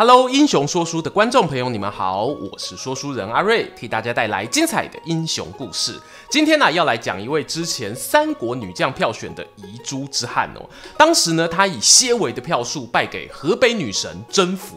Hello，英雄说书的观众朋友，你们好，我是说书人阿瑞，替大家带来精彩的英雄故事。今天呢、要来讲一位之前三国女将票选的遗珠之汉哦。当时呢，她以些微的票数败给河北女神甄宓，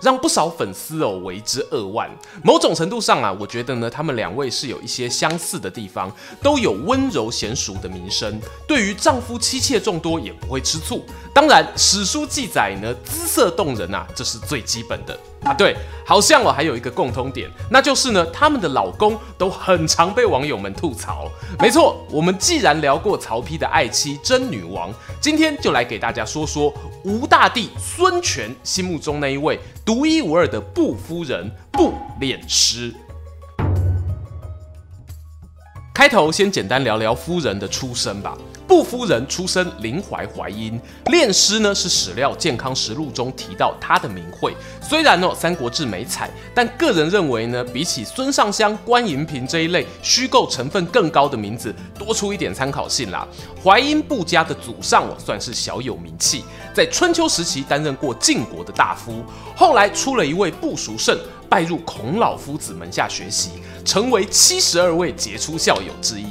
让不少粉丝哦为之扼腕。某种程度上啊，我觉得呢，他们两位是有一些相似的地方，都有温柔娴淑的名声，对于丈夫妻妾众多也不会吃醋。当然，史书记载呢，姿色动人啊，这是最基本的啊。对，好像我还有一个共通点，那就是呢，他们的老公都很常被网友们吐槽。没错，我们既然聊过曹丕的爱妻甄女王，今天就来给大家说说吴大帝孙权心目中那一位独一无二的布夫人布脸师。开头先简单聊聊夫人的出身吧。步夫人出身临淮淮阴，练师呢是史料《健康实录》中提到她的名讳。虽然呢《三国志》没采，但个人认为呢，比起孙尚香、关银屏这一类虚构成分更高的名字，多出一点参考性啦。淮阴步家的祖上哦，算是小有名气，在春秋时期担任过晋国的大夫，后来出了一位步叔胜，拜入孔老夫子门下学习，成为七十二位杰出校友之一。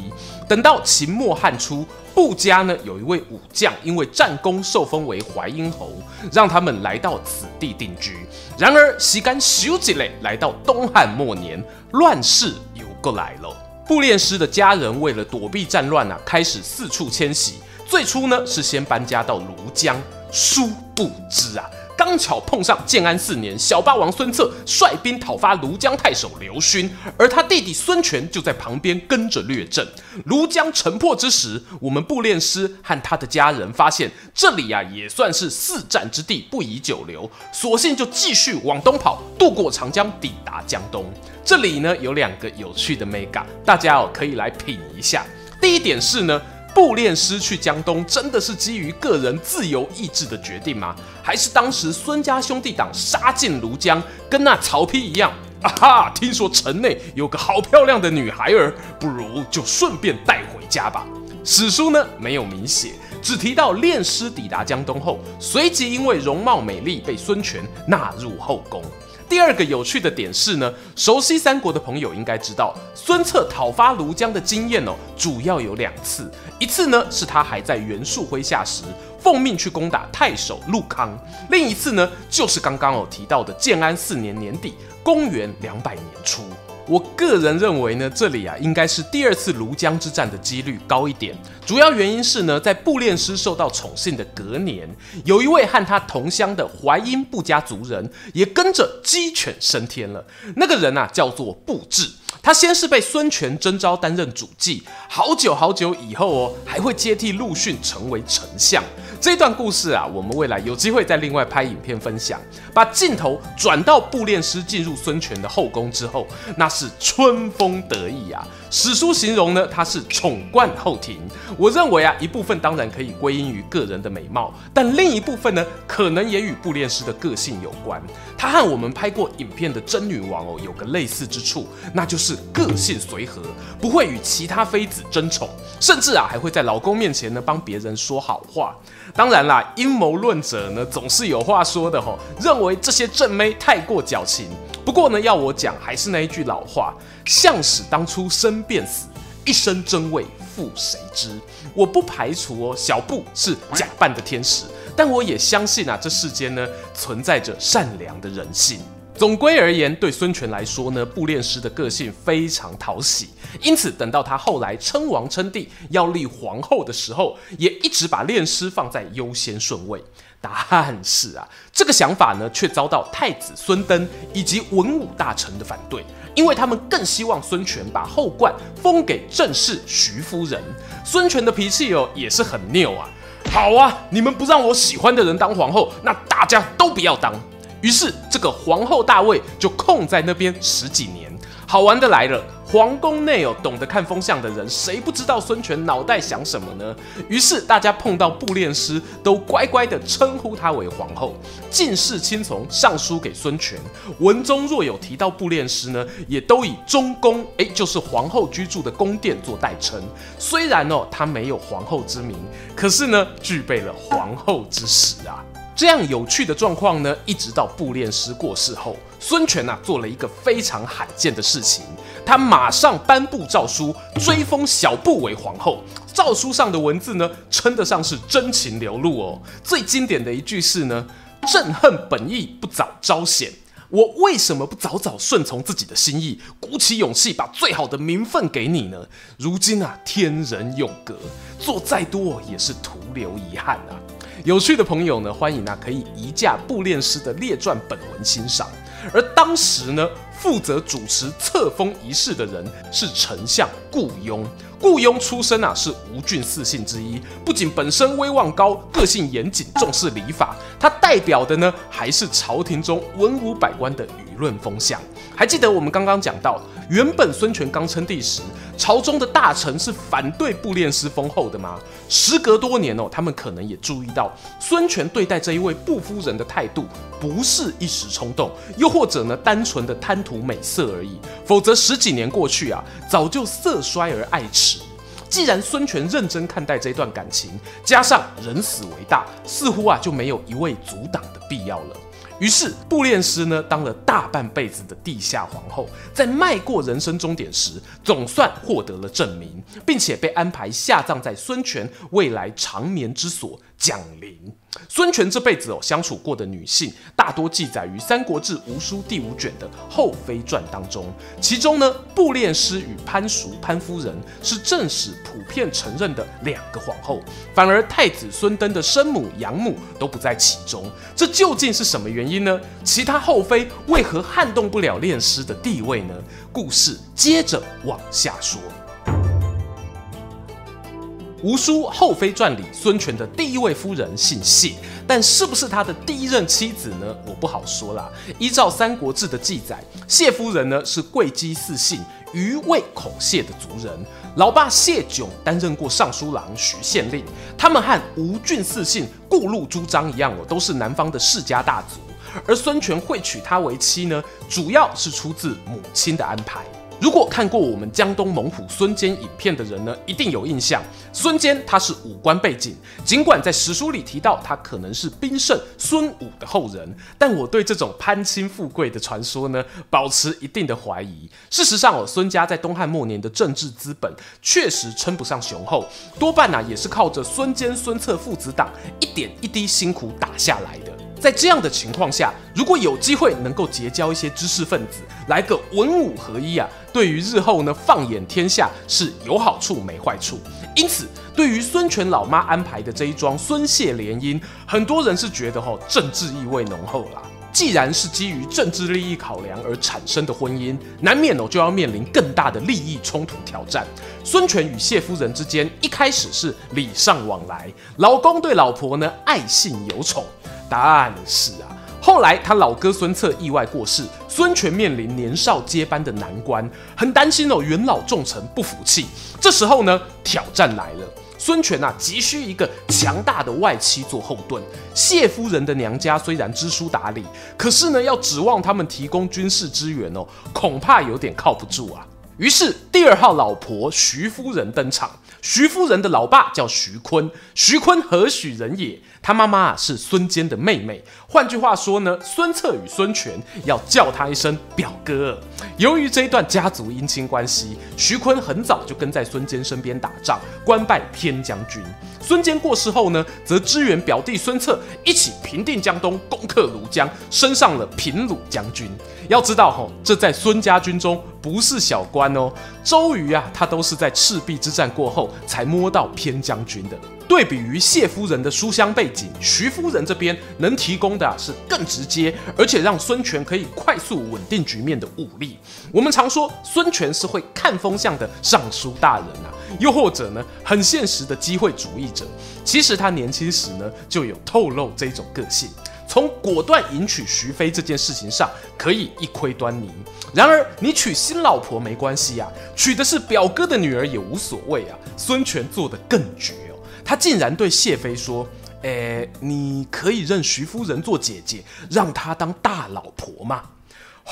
等到秦末汉初，布家呢有一位武将，因为战功受封为淮阴侯，让他们来到此地定居。然而时间咻一下来到东汉末年，乱世又过来了。步恋师的家人为了躲避战乱啊，开始四处迁徙。最初呢是先搬家到庐江，殊不知啊。刚巧碰上建安四年，小霸王孙策率兵讨伐庐江太守刘勋，而他弟弟孙权就在旁边跟着略阵。庐江城破之时，我们步练师和他的家人发现这里呀、啊、也算是四战之地，不宜久留，索性就继续往东跑，渡过长江，抵达江东。这里呢有两个有趣的眉角，大家哦可以来品一下。第一点是呢。步练师去江东，真的是基于个人自由意志的决定吗？还是当时孙家兄弟党杀进庐江，跟那曹丕一样？啊哈！听说城内有个好漂亮的女孩儿，不如就顺便带回家吧。史书呢没有明写，只提到练师抵达江东后，随即因为容貌美丽被孙权纳入后宫。第二个有趣的点是呢，熟悉三国的朋友应该知道，孙策讨伐庐江的经验哦，主要有两次。一次呢是他还在袁术麾下时，奉命去攻打太守陆康；另一次呢就是刚刚有提到的建安四年年底，公元两百年初。我个人认为呢，这里啊应该是第二次庐江之战的几率高一点。主要原因是呢，在步练师受到宠幸的隔年，有一位和他同乡的淮阴步家族人也跟着鸡犬升天了。那个人啊叫做步智。他先是被孙权征召担任主计，好久好久以后哦，还会接替陆逊成为丞相。这段故事啊，我们未来有机会再另外拍影片分享。把镜头转到步恋师进入孙权的后宫之后，那是春风得意啊。史书形容呢，他是宠冠后庭。我认为啊，一部分当然可以归因于个人的美貌，但另一部分呢，可能也与步恋师的个性有关。他和我们拍过影片的真女王哦，有个类似之处，那就是个性随和，不会与其他妃子争宠，甚至啊，还会在老公面前呢帮别人说好话。当然啦，阴谋论者呢总是有话说的吼，认为这些正妹太过矫情。不过呢，要我讲，还是那一句老话：相使当初生便死，一生真伪复谁知？我不排除哦，小布是假扮的天使，但我也相信啊，这世间呢存在着善良的人性。总归而言，对孙权来说呢，步练师的个性非常讨喜，因此等到他后来称王称帝要立皇后的时候，也一直把练师放在优先顺位。但是啊，这个想法呢，却遭到太子孙登以及文武大臣的反对，因为他们更希望孙权把后冠封给正室徐夫人。孙权的脾气哦，也是很拗啊。好啊，你们不让我喜欢的人当皇后，那大家都不要当。于是，这个皇后大位就空在那边十几年。好玩的来了，皇宫内有懂得看风向的人，谁不知道孙权脑袋想什么呢？于是大家碰到步练师，都乖乖的称呼他为皇后，尽是亲从上书给孙权。文中若有提到步练师呢，也都以中宫，哎，就是皇后居住的宫殿做代称。虽然哦，她没有皇后之名，可是呢，具备了皇后之实啊。这样有趣的状况呢，一直到步练师过世后，孙权呐、啊、做了一个非常罕见的事情，他马上颁布诏书，追封小布为皇后。诏书上的文字呢，称得上是真情流露哦。最经典的一句是呢：“朕恨本意不早招显，我为什么不早早顺从自己的心意，鼓起勇气把最好的名分给你呢？如今啊，天人永隔，做再多也是徒留遗憾啊。”有趣的朋友呢，欢迎啊，可以移驾步练师的列传本文欣赏。而当时呢，负责主持册封仪式的人是丞相顾雍。顾雍出身啊，是吴郡四姓之一，不仅本身威望高，个性严谨，重视礼法，他代表的呢，还是朝廷中文武百官的舆论风向。还记得我们刚刚讲到，原本孙权刚称帝时，朝中的大臣是反对步练师封后的吗？时隔多年哦，他们可能也注意到孙权对待这一位步夫人的态度，不是一时冲动，又或者呢，单纯的贪图美色而已。否则十几年过去啊，早就色衰而爱弛。既然孙权认真看待这段感情，加上人死为大，似乎啊就没有一味阻挡的必要了。于是，步练师呢当了大半辈子的地下皇后，在迈过人生终点时，总算获得了证明，并且被安排下葬在孙权未来长眠之所姜陵。孙权这辈子哦相处过的女性，大多记载于《三国志·吴书》第五卷的《后妃传》当中。其中呢，步练师与潘淑、潘夫人是正史普遍承认的两个皇后，反而太子孙登的生母养母都不在其中。这究竟是什么原因呢？其他后妃为何撼动不了练师的地位呢？故事接着往下说。吴书《后妃传》里，孙权的第一位夫人姓谢，但是不是他的第一任妻子呢？我不好说啦。依照《三国志》的记载，谢夫人呢是贵姬四姓余魏孔谢的族人，老爸谢炯担任过尚书郎、徐县令。他们和吴郡四姓顾陆朱张一样哦，都是南方的世家大族。而孙权会娶她为妻呢，主要是出自母亲的安排。如果看过我们江东猛虎孙坚影片的人呢，一定有印象。孙坚他是武官背景，尽管在史书里提到他可能是兵圣孙武的后人，但我对这种攀亲富贵的传说呢，保持一定的怀疑。事实上哦，孙家在东汉末年的政治资本确实称不上雄厚，多半啊也是靠着孙坚、孙策父子党一点一滴辛苦打下来的。在这样的情况下，如果有机会能够结交一些知识分子，来个文武合一啊，对于日后呢放眼天下是有好处没坏处。因此，对于孙权老妈安排的这一桩孙谢联姻，很多人是觉得吼、政治意味浓厚啦。既然是基于政治利益考量而产生的婚姻，难免哦就要面临更大的利益冲突挑战。孙权与谢夫人之间一开始是礼尚往来，老公对老婆呢爱信有宠。但是啊，后来他老哥孙策意外过世，孙权面临年少接班的难关，很担心哦，元老重臣不服气。这时候呢，挑战来了，孙权啊，急需一个强大的外戚做后盾。谢夫人的娘家虽然知书达理，可是呢，要指望他们提供军事支援哦，恐怕有点靠不住啊。于是第二号老婆徐夫人登场。徐夫人的老爸叫徐坤，徐坤何许人也？他妈妈是孙坚的妹妹。换句话说呢，孙策与孙权要叫他一声表哥。由于这一段家族姻亲关系，徐坤很早就跟在孙坚身边打仗，官拜偏将军。孙坚过世后呢，则支援表弟孙策一起平定江东，攻克庐江，升上了平鲁将军。要知道吼，这在孙家军中不是小官哦。周瑜啊，他都是在赤壁之战过后才摸到偏将军的。对比于谢夫人的书香背景，徐夫人这边能提供的啊是更直接，而且让孙权可以快速稳定局面的武力。我们常说孙权是会看风向的尚书大人啊，又或者呢很现实的机会主义者。其实他年轻时呢就有透露这种个性。从果断迎娶徐妃这件事情上可以一窥端倪。然而，你娶新老婆没关系呀、啊，娶的是表哥的女儿也无所谓啊。孙权做得更绝哦，他竟然对谢飞说：“诶，你可以认徐夫人做姐姐，让她当大老婆吗？”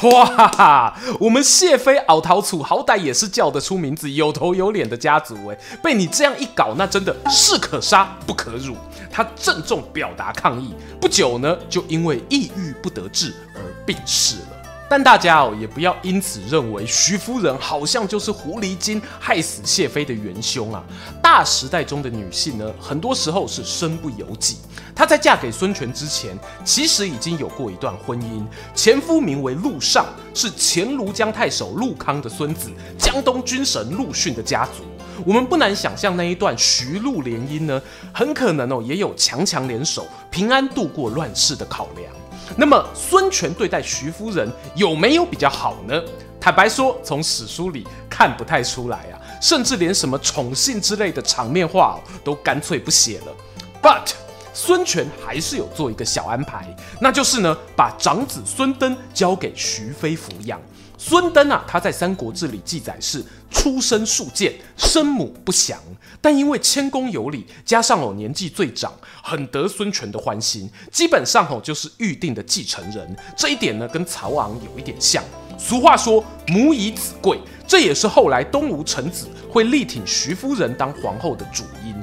哇哈哈！我们谢飞敖陶楚好歹也是叫得出名字、有头有脸的家族诶，被你这样一搞，那真的士可杀不可辱。他郑重表达抗议，不久呢，就因为抑郁不得志而病逝了。但大家哦，也不要因此认为徐夫人好像就是狐狸精害死谢妃的元凶啊！大时代中的女性呢，很多时候是身不由己。她在嫁给孙权之前，其实已经有过一段婚姻，前夫名为陆尚，是前庐江太守陆康的孙子，江东军神陆逊的家族。我们不难想象，那一段徐陆联姻呢，很可能哦，也有强强联手、平安度过乱世的考量。那么孙权对待徐夫人有没有比较好呢？坦白说，从史书里看不太出来啊，甚至连什么宠幸之类的场面话都干脆不写了。But 孙权还是有做一个小安排，那就是呢，把长子孙登交给徐妃抚养。孙登啊，他在《三国志》里记载是出身庶贱，生母不详，但因为谦恭有礼，加上哦年纪最长，很得孙权的欢心，基本上哦就是预定的继承人。这一点呢，跟曹昂有一点像。俗话说母以子贵，这也是后来东吴臣子会力挺徐夫人当皇后的主因。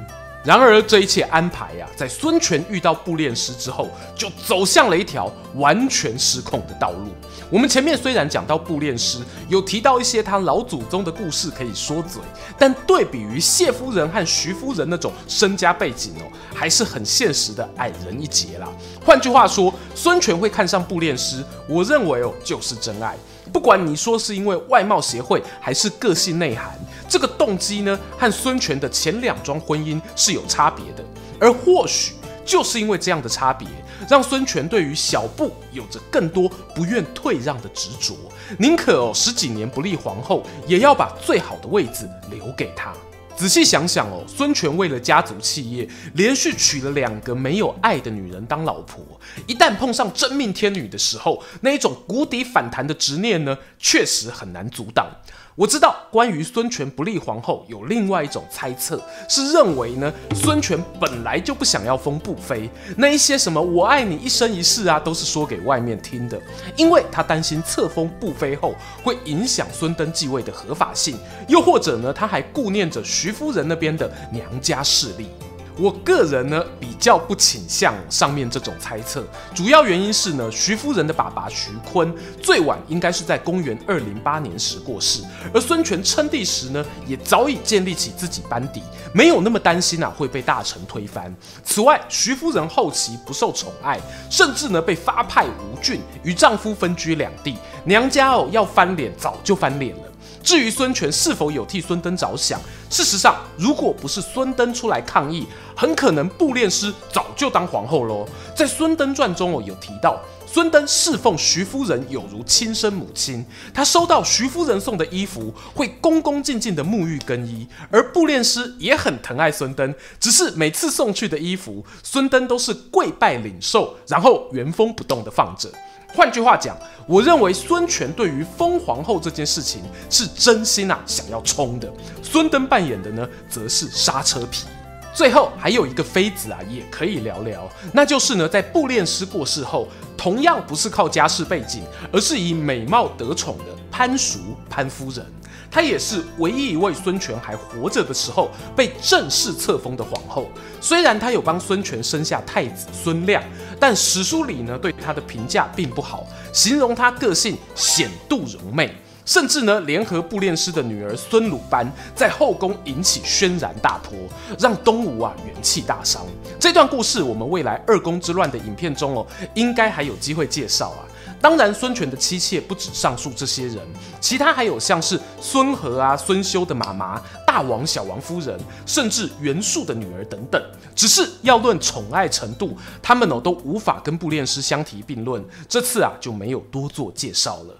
然而，这一切安排呀、啊，在孙权遇到布列师之后，就走向了一条完全失控的道路。我们前面虽然讲到布练师有提到一些他老祖宗的故事可以说嘴，但对比于谢夫人和徐夫人那种身家背景哦，还是很现实的矮人一截啦。换句话说，孙权会看上布练师，我认为哦，就是真爱。不管你说是因为外貌协会，还是个性内涵。这个动机呢，和孙权的前两桩婚姻是有差别的，而或许就是因为这样的差别，让孙权对于小布有着更多不愿退让的执着，宁可哦十几年不立皇后，也要把最好的位置留给他。仔细想想哦，孙权为了家族企业，连续娶了两个没有爱的女人当老婆，一旦碰上真命天女的时候，那一种谷底反弹的执念呢，确实很难阻挡。我知道关于孙权不立皇后有另外一种猜测，是认为呢，孙权本来就不想要封不妃，那一些什么我爱你一生一世啊，都是说给外面听的，因为他担心册封不妃后会影响孙登继位的合法性，又或者呢，他还顾念着徐夫人那边的娘家势力。我个人呢，比较不倾向上面这种猜测，主要原因是呢，徐夫人的爸爸徐坤最晚应该是在公元二零八年时过世，而孙权称帝时呢，也早已建立起自己班底，没有那么担心啊会被大臣推翻。此外，徐夫人后期不受宠爱，甚至呢被发配吴郡，与丈夫分居两地，娘家哦要翻脸早就翻脸了。至于孙权是否有替孙登着想，事实上，如果不是孙登出来抗议，很可能布练师早就当皇后喽。在《孙登传》中哦，有提到孙登侍奉徐夫人有如亲生母亲，他收到徐夫人送的衣服，会恭恭敬敬的沐浴更衣。而布练师也很疼爱孙登，只是每次送去的衣服，孙登都是跪拜领受，然后原封不动的放着。换句话讲，我认为孙权对于封皇后这件事情是真心啊想要冲的，孙登扮演的呢则是刹车皮。最后还有一个妃子啊也可以聊聊，那就是呢在布练师过世后，同样不是靠家世背景，而是以美貌得宠的潘淑潘夫人。她也是唯一一位孙权还活着的时候被正式册封的皇后。虽然她有帮孙权生下太子孙亮，但史书里呢对她的评价并不好，形容她个性显妒柔媚，甚至呢联合布练师的女儿孙鲁班在后宫引起轩然大波，让东吴啊元气大伤。这段故事我们未来二宫之乱的影片中哦，应该还有机会介绍啊。当然，孙权的妻妾不止上述这些人，其他还有像是孙和啊、孙休的妈妈、大王、小王夫人，甚至袁术的女儿等等。只是要论宠爱程度，他们哦都无法跟布列师相提并论。这次啊就没有多做介绍了。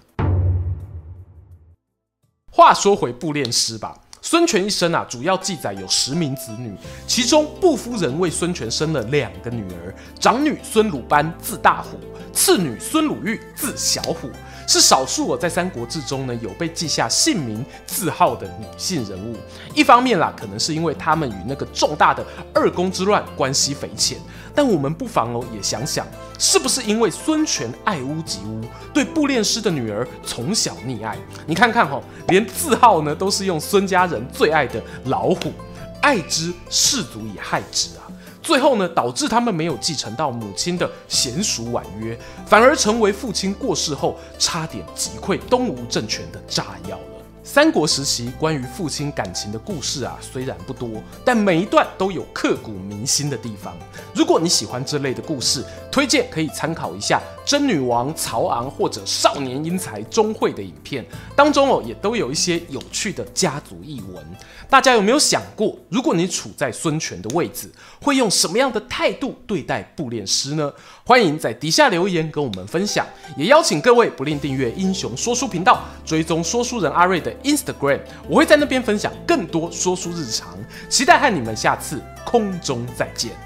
话说回布列师吧。孙权一生啊，主要记载有十名子女，其中步夫人为孙权生了两个女儿，长女孙鲁班字大虎，次女孙鲁豫字小虎。是少数我在《三国志》中呢有被记下姓名字号的女性人物。一方面啦，可能是因为她们与那个重大的二宫之乱关系匪浅。但我们不妨哦也想想，是不是因为孙权爱屋及乌，对步练师的女儿从小溺爱？你看看哈，连字号呢都是用孙家人最爱的老虎，爱之士卒以害之啊。最后呢，导致他们没有继承到母亲的娴熟婉约，反而成为父亲过世后差点击溃东吴政权的炸药了。三国时期关于父亲感情的故事啊，虽然不多，但每一段都有刻骨铭心的地方。如果你喜欢这类的故事，推荐可以参考一下真女王、曹昂或者少年英才钟会的影片，当中哦也都有一些有趣的家族异闻。大家有没有想过，如果你处在孙权的位置，会用什么样的态度对待步练师呢？欢迎在底下留言跟我们分享，也邀请各位不吝订阅英雄说书频道，追踪说书人阿瑞的 Instagram，我会在那边分享更多说书日常，期待和你们下次空中再见。